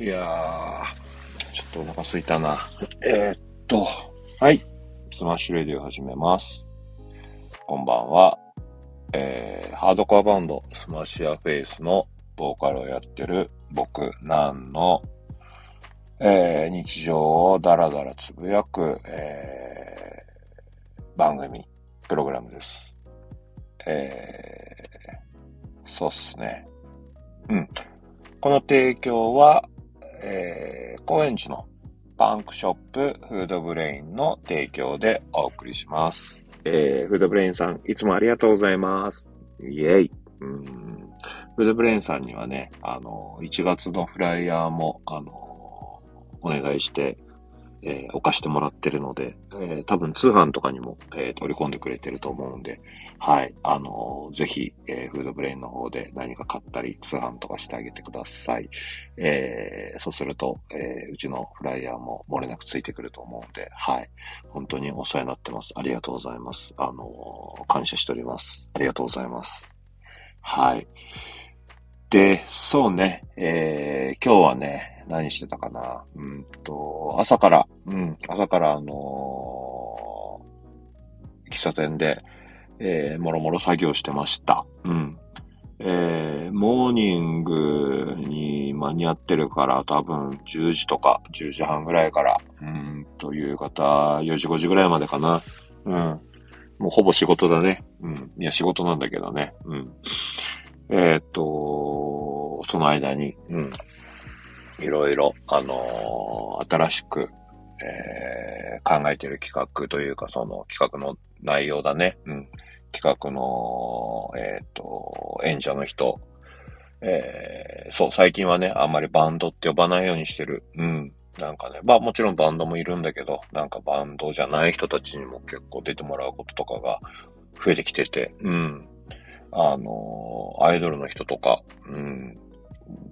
いやー、ちょっとお腹すいたな。えー、っと、はい。スマッシュレディオを始めます。こんばんは。えー、ハードコアバンド、 SMASH YOUR FACE のボーカルをやってる僕、なんの、えー、日常をダラダラつぶやく、えー、番組、プログラムです。えー、そうっすね。うん。この提供は、えー、高円寺のパンクショップ FUUDOBRAINの提供でお送りします。えー、 FUUDOBRAINさん、いつもありがとうございます。イェイ。うん。 FUUDOBRAINさんにはね、あの、1月のフライヤーも、あの、お願いして、えー、置かしてもらってるので、えー、多分通販とかにも、えー、取り込んでくれてると思うんで、はい。あのーぜひ、えーフードブレインの方で何か買ったり、通販とかしてあげてください。えーそうすると、えーうちのフライヤーも漏れなくついてくると思うんで、はい。本当にお世話になってます。ありがとうございます。あのー感謝しております。ありがとうございます。はい。で、そうね、えー今日はね、何してたかな？うんと、朝から、うん、朝からあのー喫茶店で、えーもろもろ作業してました。うん。えーモーニングに間に合ってるから多分10時とか10時半ぐらいから、うん、という方、4時5時ぐらいまでかな。うん。もうほぼ仕事だね。うん。いや、仕事なんだけどね。うん。えーっと、その間に、うん。いろいろ、あのー新しく、えー考えてる企画というか、その企画の内容だね。うん。企画の、えっ、と、演者の人。えーそう、最近はね、あんまりバンドって呼ばないようにしてる。うん。なんかね、まあもちろんバンドもいるんだけど、なんかバンドじゃない人たちにも結構出てもらうこととかが増えてきてて、うん。あのーアイドルの人とか、うん。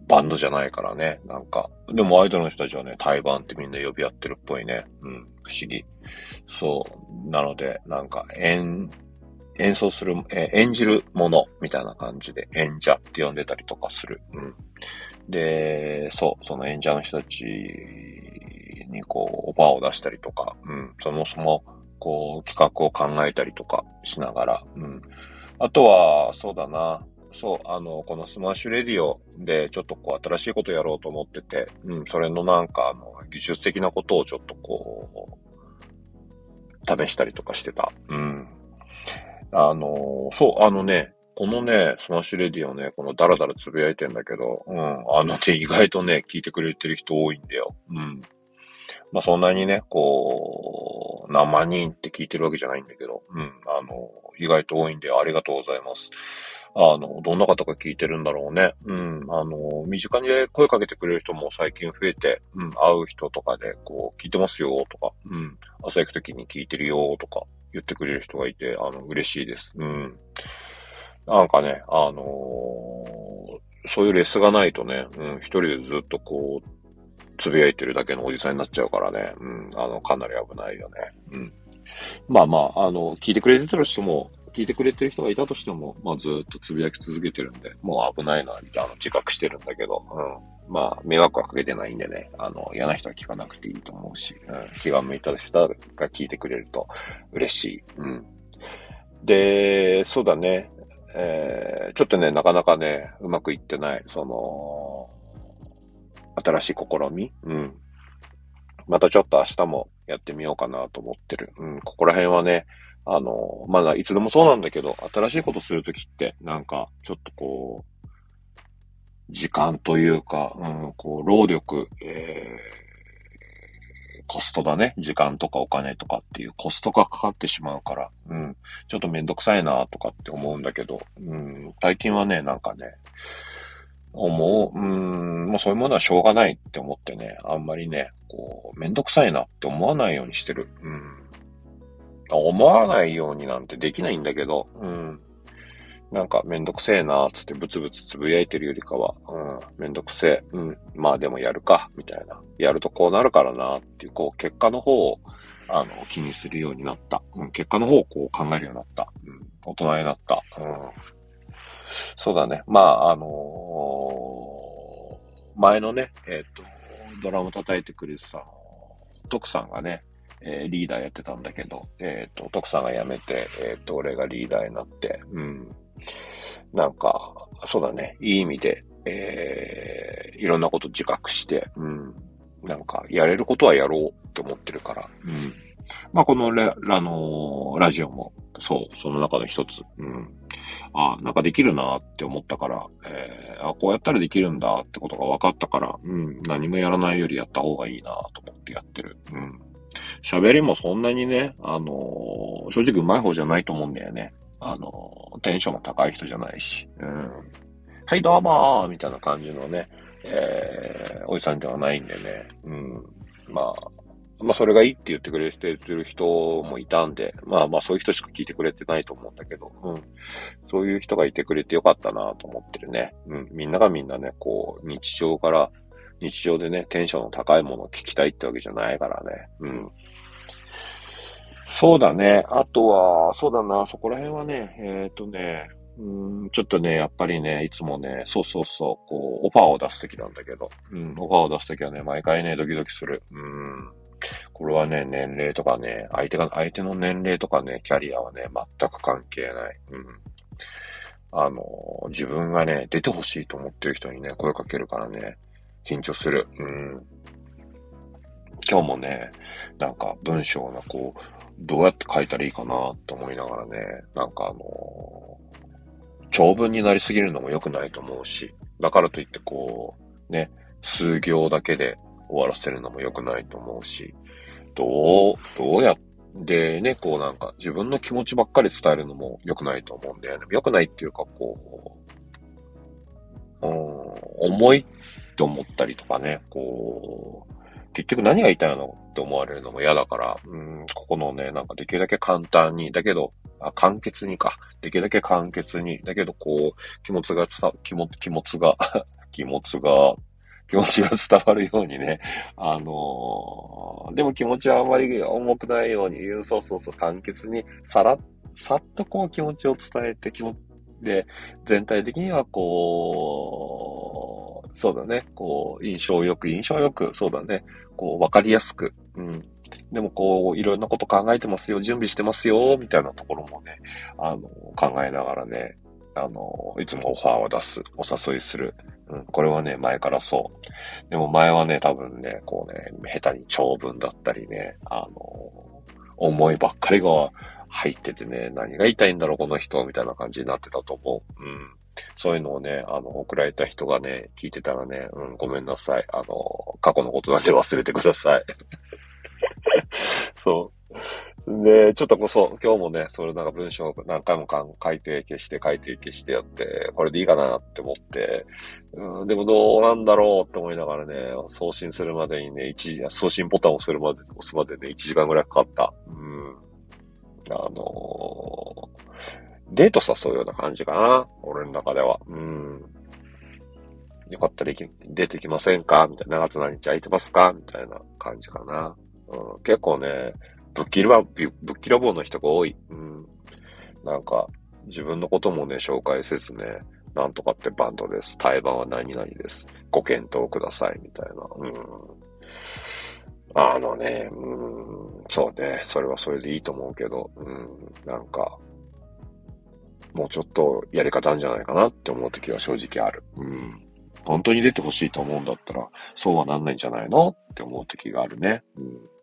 バンドじゃないからね、なんか。でもアイドルの人たちはね、対バンってみんな呼び合ってるっぽいね。うん。不思議。そう。なので、なんか、演、演奏する、え演じるものみたいな感じで演者って呼んでたりとかする。うん。で、そう、その演者の人たちにこう、オファーを出したりとか、うん。そもそも、こう、企画を考えたりとかしながら、うん。あとは、そうだな。そう、あの、このスマッシュレディオでちょっとこう新しいことやろうと思ってて、うん、それのなんかあの、技術的なことをちょっとこう、試したりとかしてた。うん。あの、そう、あのね、このね、スマッシュレディオね、このダラダラつぶやいてんだけど、うん、あのね、意外とね、聞いてくれてる人多いんだよ。うん。まあ、そんなにね、こう、何万人って聞いてるわけじゃないんだけど、うん、あの、意外と多いんで、ありがとうございます。あの、どんな方が聞いてるんだろうね。うん。あの、身近に声かけてくれる人も最近増えて、うん、会う人とかで、こう、聞いてますよ、とか、うん、朝行くときに聞いてるよ、とか、言ってくれる人がいて、あの、嬉しいです。うん。なんかね、あのーそういうレスがないとね、うん、一人でずっとこう、つぶやいてるだけのおじさんになっちゃうからね、うん、あの、かなり危ないよね。うん。まあまあ、あの、聞いてくれてる人も、聞いてくれてる人がいたとしても、まあずっとつぶやき続けてるんで、もう危ないな、みたいな自覚してるんだけど、うん。まあ、迷惑はかけてないんでね、あの、嫌な人は聞かなくていいと思うし、うん、気が向いた人が聞いてくれると嬉しい。うん。で、そうだね、えー、ちょっとね、なかなかね、うまくいってない、その、新しい試み？うん。またちょっと明日もやってみようかなと思ってる。うん、ここら辺はね、あの、まだいつでもそうなんだけど、新しいことするときって、なんか、ちょっとこう、時間というか、うん、こう、労力、えー、コストだね。時間とかお金とかっていうコストがかかってしまうから、うん、ちょっとめんどくさいなとかって思うんだけど、うん、最近はね、なんかね、思う、うん、もうそういうものはしょうがないって思ってね、あんまりね、こう、めんどくさいなって思わないようにしてる。うん。思わないようになんてできないんだけど、うん。なんかめんどくせえなーつってブツブツつぶやいてるよりかは、うん、めんどくせえ、うん、まあでもやるか、みたいな。やるとこうなるからなっていう、こう、結果の方を、あの、気にするようになった。うん、結果の方をこう考えるようになった。うん、大人になった。うん。そうだね。まあ、あのー前のね、えっ、と、ドラム叩いてくれてた、徳さんがね、えー、リーダーやってたんだけど、えっ、と、徳さんが辞めて、えっ、と、俺がリーダーになって、うん。なんか、そうだね、いい意味で、えー、いろんなこと自覚して、うん。なんか、やれることはやろうって思ってるから、うん。まあ、このラ、あのー、ラジオも、そう、その中の一つ、うん。あ、なんかできるなって思ったから、えー、あ、こうやったらできるんだってことが分かったから、うん、何もやらないよりやった方がいいなと思ってやってる。うん。喋りもそんなにね、あのー、正直上手い方じゃないと思うんだよね。あのー、テンションが高い人じゃないし。うん。はい、どうもーみたいな感じのね、えー、おじさんではないんでね。うん。まあ、まあ、それがいいって言ってくれてる人もいたんで、まあまあ、そういう人しか聞いてくれてないと思うんだけど、うん。そういう人がいてくれてよかったなと思ってるね。うん。みんながみんなね、こう、日常から日常でね、テンションの高いものを聞きたいってわけじゃないからね。うん。そうだね。あとは、そうだな、そこら辺はね、えっ、ー、とね、うん、ちょっとね、やっぱりね、いつもね、そうそうそう、こう、オファーを出すときなんだけど、うん、オファーを出すときはね、毎回ね、ドキドキする。うん。これはね、年齢とかね、相手が、相手の年齢とかね、キャリアはね、全く関係ない。うん。あの、自分がね、出てほしいと思ってる人にね、声かけるからね、緊張する。うん。今日もね、なんか文章がこう、どうやって書いたらいいかなと思いながらね、なんかあのー、長文になりすぎるのも良くないと思うし、だからといってこう、ね、数行だけで終わらせるのも良くないと思うし、どう、どうやってね、こうなんか自分の気持ちばっかり伝えるのも良くないと思うんだよね。良くないっていうかこう、うん、重いって思ったりとかね、こう、結局何が言いたいのって思われるのも嫌だから、うん、ここのね、なんかできるだけ簡単に、だけど、あ簡潔にか。できるだけ簡潔に、だけどこう、気持ちが伝、気持、気持ちが 気持ちが、気持ちが伝わるようにね、あのー、でも気持ちはあんまり重くないように、そうそうそう、簡潔に、さら、さっとこう気持ちを伝えて、気持ち、で、全体的にはこう、そうだね。こう、印象よく、印象よく、そうだね。こう、わかりやすく。うん。でもこう、いろんなこと考えてますよ、準備してますよ、みたいなところもね、あの、考えながらね、あの、いつもオファーを出す、お誘いする。うん、これはね、前からそう。でも前はね、多分ね、こうね、下手に長文だったりね、あの、思いばっかりが入っててね、何が言いたいんだろう、この人、みたいな感じになってたと思う。うん。そういうのをね、あの、送られた人がね、聞いてたらね、うん、ごめんなさい。あの、過去のことなんで忘れてください。そう。で、ちょっとこそ、今日もね、それなんか文章何回も書いて消して書いて消してやって、これでいいかなって思って、うん、でもどうなんだろうって思いながらね、送信するまでにね、一時、送信ボタンを押するまで、押すまでね、1時間ぐらいかかった。うん。あのーデート誘うような感じかな。俺の中では。うん。よかったらデート行きませんか？みたいな。長津何日空いてますか？みたいな感じかな。うん、結構ね、ぶっきら、ぶっきらぼうの人が多い。うん。なんか、自分のこともね、紹介せずね、なんとかってバンドです。対バンは何々です。ご検討ください。みたいな。うん。あのね、うん、そうね、それはそれでいいと思うけど、うん、なんか、もうちょっとやり方あるんじゃないかなって思う時は正直ある。うん。本当に出てほしいと思うんだったら、そうはなんないんじゃないのって思う時があるね。うん。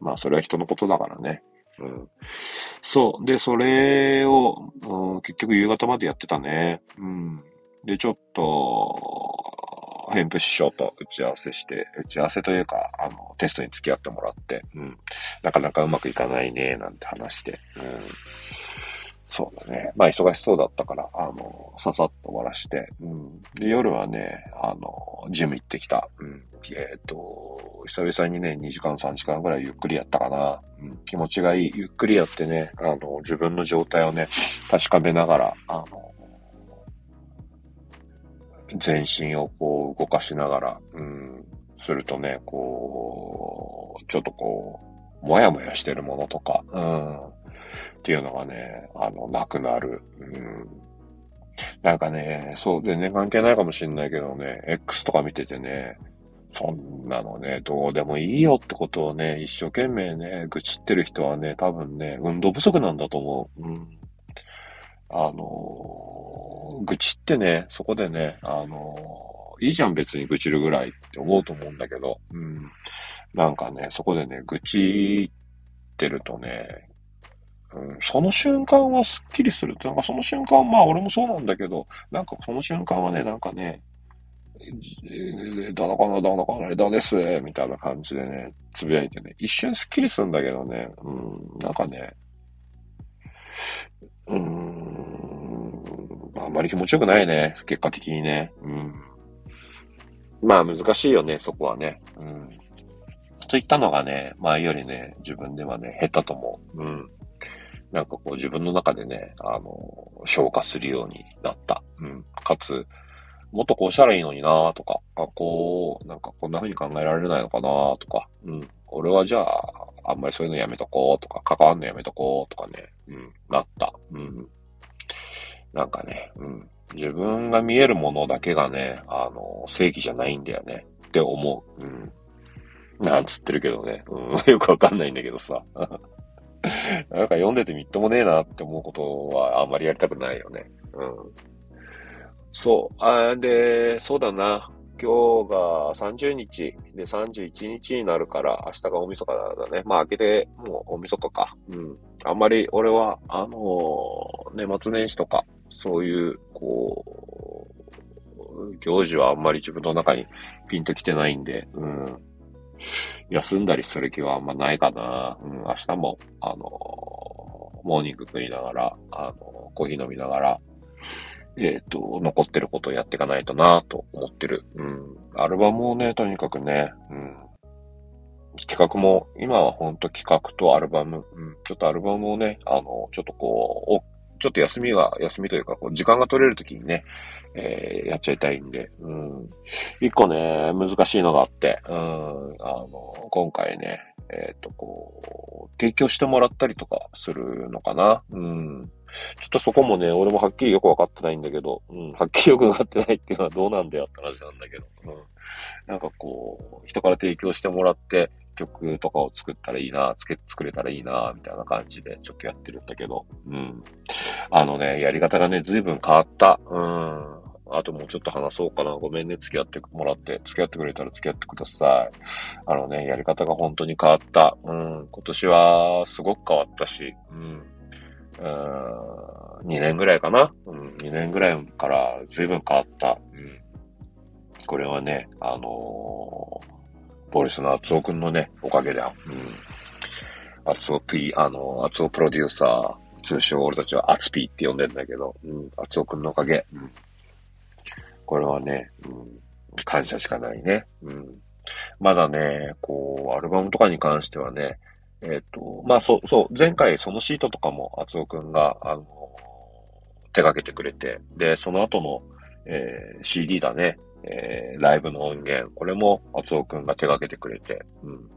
まあ、それは人のことだからね。うん。そう。で、それを、うん、結局夕方までやってたね。うん。で、ちょっと、ヘンプ師匠と打ち合わせして、打ち合わせというか、あの、テストに付き合ってもらって、うん。なかなかうまくいかないね、なんて話して、うん。そうだね。まあ、忙しそうだったから、あの、ささっと終わらして、うん。で、夜はね、あの、ジム行ってきた。うん。えっ、ー、と、久々にね、2時間3時間ぐらいゆっくりやったかな。うん。気持ちがいい。ゆっくりやってね、あの、自分の状態をね、確かめながら、あの、全身をこう動かしながら、うん。するとね、こう、ちょっとこう、もやもやしてるものとか、うん。っていうのがね、あの、なくなる。うん。なんかね、そう、全然関係ないかもしんないけどね、X とか見ててね、そんなのね、どうでもいいよってことをね、一生懸命ね、愚痴ってる人はね、多分ね、運動不足なんだと思う。うん。あの愚痴ってね、そこでね、あのいいじゃん別に愚痴るぐらいって思うと思うんだけど、うん。なんかね、そこでね、愚痴ってるとね、うん、その瞬間はスッキリする。なんかその瞬間、まあ俺もそうなんだけど、なんかその瞬間はね、なんかね、だのかな、だのかな、枝です、みたいな感じでね、つぶやいてね、一瞬スッキリするんだけどね、うん、なんかね、うーん、あんまり気持ちよくないね、結果的にね、うん。まあ難しいよね、そこはね、うん。といったのがね、前よりね、自分ではね、下手と思う。うん。なんかこう自分の中でね、あの、消化するようになった。うん。かつ、もっとこうしたらいいのになとか、あこう、なんかこんな風に考えられないのかなとか、うん。俺はじゃあ、あんまりそういうのやめとこうとか、関わんのやめとこうとかね、うん、なった。うん。なんかね、うん。自分が見えるものだけがね、あの、正義じゃないんだよねって思う。うん。なんつってるけどね。うん。よくわかんないんだけどさ。なんか読んでてみっともねえなって思うことはあんまりやりたくないよね。うん。そう。あで、そうだな。今日が30日で31日になるから、明日が大晦日だね。まあ、明けてもう大晦日か。うん。あんまり俺は、あのー、年末年始とか、そういう、こう、行事はあんまり自分の中にピンと来てないんで、うん。休んだりする気はあんまないかな。うん、明日も、あのー、モーニング食いながら、あのー、コーヒー飲みながら、えっ、ー、と、残ってることをやっていかないとなと思ってる。うん。アルバムをね、とにかくね、うん。企画も、今はほんと企画とアルバム、うん。ちょっとアルバムをね、あの、ちょっとこう、ちょっと休みが、休みというか、こう時間が取れるときにね、えー、やっちゃいたいんで、うん。一個ね、難しいのがあって、うん、あの、今回ね、えっ、ー、と、こう、提供してもらったりとかするのかな。うん。ちょっとそこもね、俺もはっきりよくわかってないんだけど、うん、はっきりよくわかってないっていうのはどうなんだよって話なんだけど、うん。なんかこう、人から提供してもらって、曲とかを作ったらいいな、つけ、作れたらいいな、みたいな感じでちょっとやってるんだけど、うん。あのね、やり方がね、随分変わった。うん。あともうちょっと話そうかな。ごめんね、付き合ってもらって。付き合ってくれたら付き合ってください。あのね、やり方が本当に変わった。うん。今年はすごく変わったし、うん。うん、2年ぐらいかな。うん、2年ぐらいから随分変わった。うん。これはね、あのー、ボリスの厚尾くんのね、おかげだよ。うん。厚尾 P、あのー、厚尾プロデューサー、通称俺たちは厚 P って呼んでんだけど、うん、厚尾くんのおかげ。うん。これはね、うん、感謝しかないね。うん。まだね、こう、アルバムとかに関してはね、えっ、と、まあ、そう、そう、前回そのシートとかも厚尾くんが、あの、手掛けてくれて、で、その後の、えー、CD だね、えー、ライブの音源、これも厚尾くんが手掛けてくれて、うん。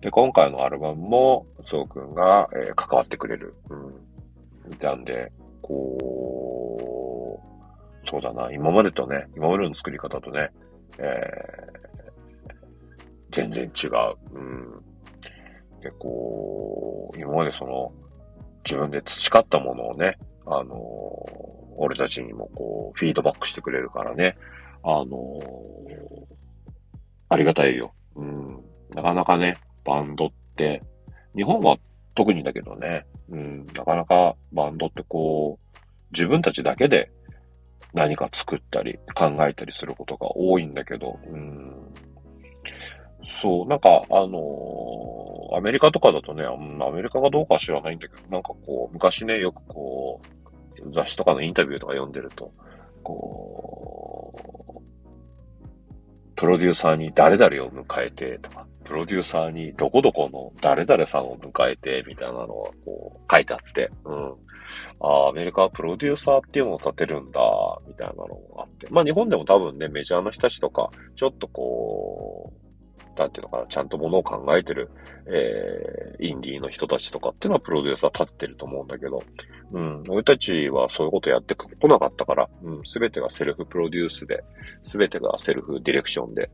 で、今回のアルバムも厚尾くんが、えー、関わってくれる。うん。なんで、こう、そうだな、今までとね、今までの作り方とね、えー、全然違う。うん。で、こう、今までその、自分で培ったものをね、あの俺たちにもこう、フィードバックしてくれるからね、あのありがたいよ。うん。なかなかね、バンドって、日本は特にだけどね、うん、なかなかバンドってこう、自分たちだけで何か作ったり考えたりすることが多いんだけど、うん、そう、なんか、あのー、アメリカとかだとね、アメリカがどうかは知らないんだけど、なんかこう、昔ね、よくこう、雑誌とかのインタビューとか読んでると、こう、プロデューサーに誰々を迎えてとか、プロデューサーにどこどこの誰々さんを迎えてみたいなのがこう書いてあって、うん。ああ、アメリカはプロデューサーっていうのを立てるんだ、みたいなのがあって。まあ日本でも多分ね、メジャーな人たちとか、ちょっとこう、なんていうのかな、ちゃんとものを考えてる、えー、インディーの人たちとかっていうのはプロデューサー立ってると思うんだけど、うん、俺たちはそういうことやってこなかったから、うん、すべてがセルフプロデュースで、すべてがセルフディレクションで、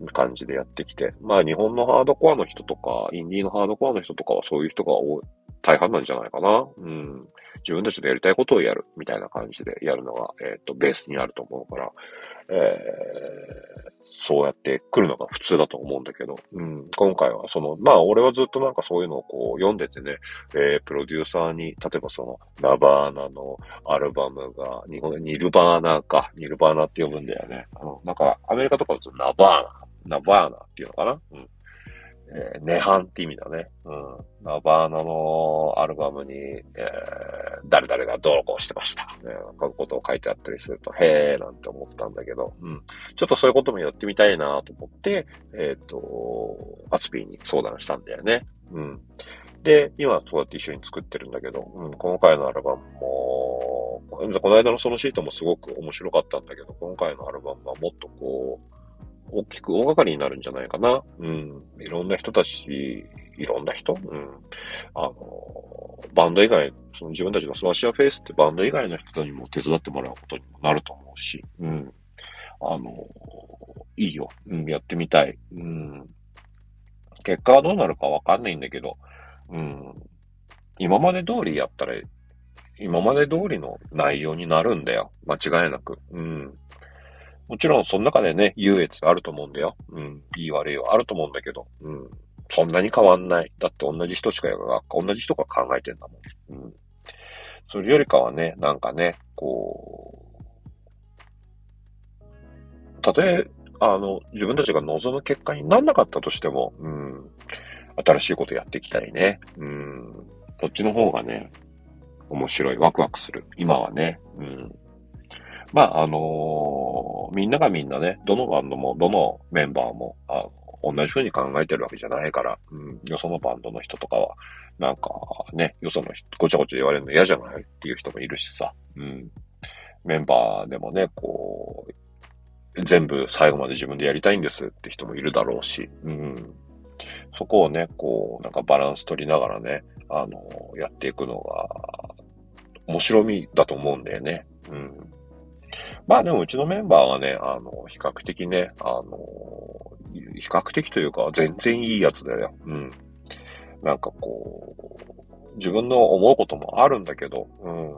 うん、感じでやってきて、まあ日本のハードコアの人とか、インディーのハードコアの人とかはそういう人が多い、大半なんじゃないかな。うん。自分たちでやりたいことをやる、みたいな感じでやるのが、えっ、ー、と、ベースにあると思うから、えー、そうやって来るのが普通だと思うんだけど、うん、今回はその、まあ俺はずっとなんかそういうのをこう読んでてね、えー、プロデューサーに、例えばその、ナバーナのアルバムが、日本でニルバーナか、ニルバーナって呼ぶんだよね。あの、なんかアメリカとかだとナバーナ、ナバーナっていうのかなうん。えー、ネハンって意味だね。うん。ナバーナのアルバムに、えー、誰々がどうこうしてました。ね、こういうことを書いてあったりすると、へーなんて思ったんだけど、うん。ちょっとそういうこともやってみたいなと思って、えっ、ー、と、アツピーに相談したんだよね。うん。で、今そうやって一緒に作ってるんだけど、うん、今回のアルバムも、この間のそのシートもすごく面白かったんだけど、今回のアルバムはもっとこう、大きく大掛かりになるんじゃないかな。うん。いろんな人たち、いろんな人？うん。あの、バンド以外、その自分たちの SMASH YOUR FACE ってバンド以外の人にも手伝ってもらうことにもなると思うし、うん。あの、いいよ。うん、やってみたい。うん。結果はどうなるかわかんないんだけど、うん。今まで通りやったら、今まで通りの内容になるんだよ。間違いなく。うん。もちろん、その中でね、優越あると思うんだよ。うん。いい悪いはあると思うんだけど、うん。そんなに変わんない。だって同じ人しかやが、同じ人が考えてんだもん。うん。それよりかはね、なんかね、こう、たとえ、あの、自分たちが望む結果になんなかったとしても、うん。新しいことやっていきたいね。うん。こっちの方がね、面白い、ワクワクする。今はね。うん。まあ、あのー、みんながみんなね、どのバンドも、どのメンバーも、あ同じ風に考えてるわけじゃないから、うん、よそのバンドの人とかは、なんかね、よその人、ごちゃごちゃ言われるの嫌じゃないっていう人もいるしさ、うん。メンバーでもね、こう、全部最後まで自分でやりたいんですって人もいるだろうし、うん。そこをね、こう、なんかバランス取りながらね、あの、やっていくのが、面白みだと思うんだよね。うん。まあでもうちのメンバーはね、あの、比較的ね、あの、比較的というか全然いいやつだよ。うん。なんかこう、自分の思うこともあるんだけど、うん。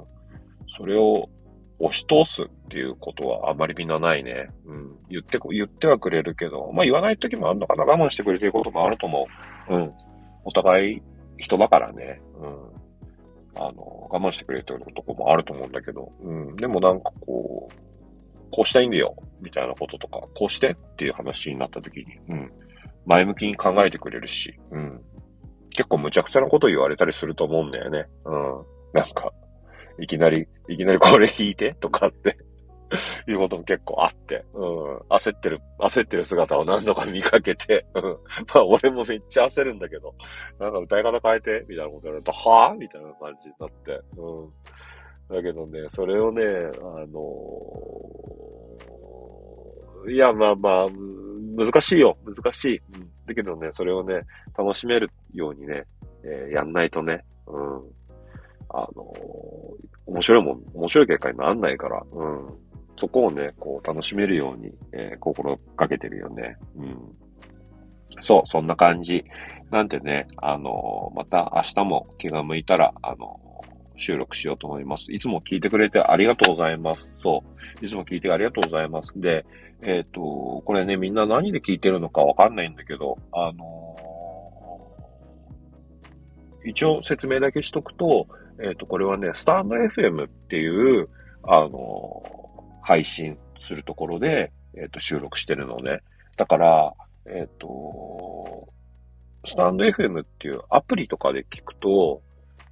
それを押し通すっていうことはあまりみんなないね。うん。言って、言ってはくれるけど、まあ言わない時もあるのかな。我慢してくれてることもあると思う。うん。お互い人だからね。うん。あの、我慢してくれてるとこもあると思うんだけど、うん。でもなんかこう、こうしたいんだよ、みたいなこととか、こうしてっていう話になった時に、うん。前向きに考えてくれるし、うん。結構無茶苦茶なこと言われたりすると思うんだよね。うん。なんか、いきなり、いきなりこれ弾いてとかって いうことも結構あって、うん。焦ってる、焦ってる姿を何度か見かけて、うん。まあ俺もめっちゃ焦るんだけど、なんか歌い方変えて、みたいなこと言われると、はぁ？みたいな感じになって、うん。だけどね、それをね、あのー、いや、まあまあ、難しいよ。難しい。うん。だけどね、それをね、楽しめるようにね、えー、やんないとね、うん。あのー、面白いもん、面白い結果にならないから、うん。そこをね、こう、楽しめるように、えー、心がけてるよね。うん。そう、そんな感じ。なんでね、あのー、また明日も気が向いたら、あのー、収録しようと思います。いつも聞いてくれてありがとうございます。そう。いつも聞いてありがとうございます。で、えっ、と、これね、みんな何で聞いてるのかわかんないんだけど、あの一応説明だけしとくと、えっ、と、これはね、スタンド FM っていう、あの配信するところで、えっ、と、収録してるのね。だから、えっ、と、スタンド FM っていうアプリとかで聞くと、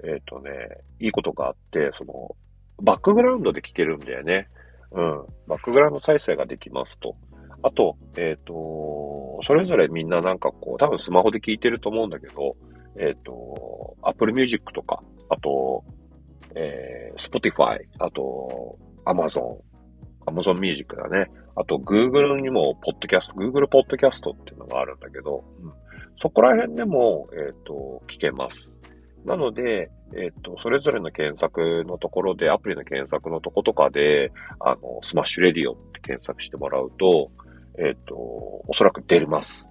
えっ、とね、いいことがあって、その、バックグラウンドで聞けるんだよね。うん。バックグラウンド再生ができますと。あと、えっ、と、それぞれみんななんかこう、多分スマホで聞いてると思うんだけど、えっ、と、Apple Music とか、あと、えー、Spotify、あと、Amazon、Amazon Music だね。あと、Google にも、ポッドキャスト、Google ポッドキャストっていうのがあるんだけど、うん、そこら辺でも、えっ、ー、と、聞けます。なので、えっ、ー、と、それぞれの検索のところで、アプリの検索のとことかで、あの、スマッシュレディオって検索してもらうと、えっ、と、おそらく出ます。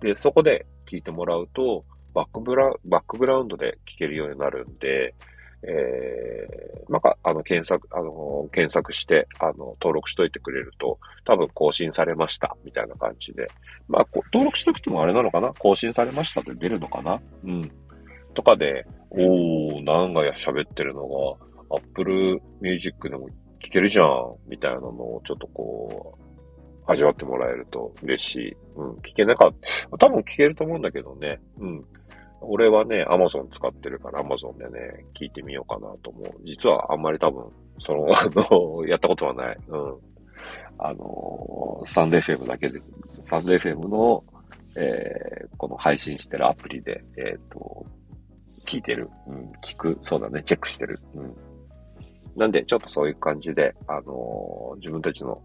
で、そこで聞いてもらうと、バックブラ、バックグラウンドで聞けるようになるんで、えー、なんか、あの、検索、あの、検索して、あの、登録しといてくれると、多分更新されました、みたいな感じで。まあ、登録しとくともあれなのかな？更新されましたって出るのかな？うん。とかで、おー、なんか喋ってるのが、Apple Music でも聞けるじゃん、みたいなのをちょっとこう、味わってもらえると嬉しい。うん、聞けなかった。多分聞けると思うんだけどね。うん。俺はね、アマゾン使ってるからアマゾンでね、聞いてみようかなと思う。実はあんまり多分、その、あの、やったことはない。うん。あの、サンデーフェムだけで、サンデーフェムの、えー、この配信してるアプリで、えっ、ー、と、聞いてる。うん、聞く。そうだね、チェックしてる。うん。なんで、ちょっとそういう感じで、あの、自分たちの、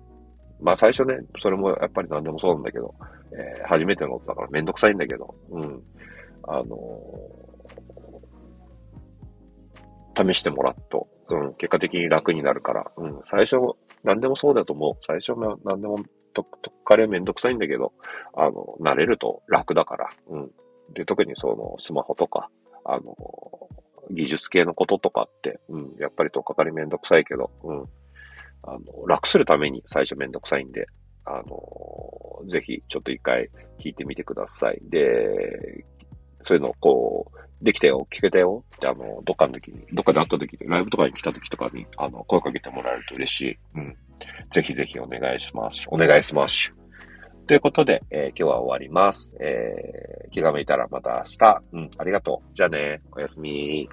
まあ最初ね、それもやっぱり何でもそうなんだけど、えー、初めてのことだからめんどくさいんだけど、うん。あの、試してもらうと、うん、結果的に楽になるから、うん、最初、何でもそうだと思う。最初は何でもと、とっかれめんどくさいんだけど、あの、慣れると楽だから、うん。で、特にその、スマホとか、あの、技術系のこととかって、うん、やっぱりとっかかりめんどくさいけど、うん。あの、楽するために最初めんどくさいんで、あの、ぜひちょっと一回聞いてみてください。で、そういうのをこう、できたよ、聞けたよって、あの、どっかの時に、どっかで会った時に、ライブとかに来た時とかに、あの、声かけてもらえると嬉しい。うん。ぜひぜひお願いします。お願いします。ということで、えー、今日は終わります。えー、気が向いたらまた明日。うん、ありがとう。じゃあね、おやすみ。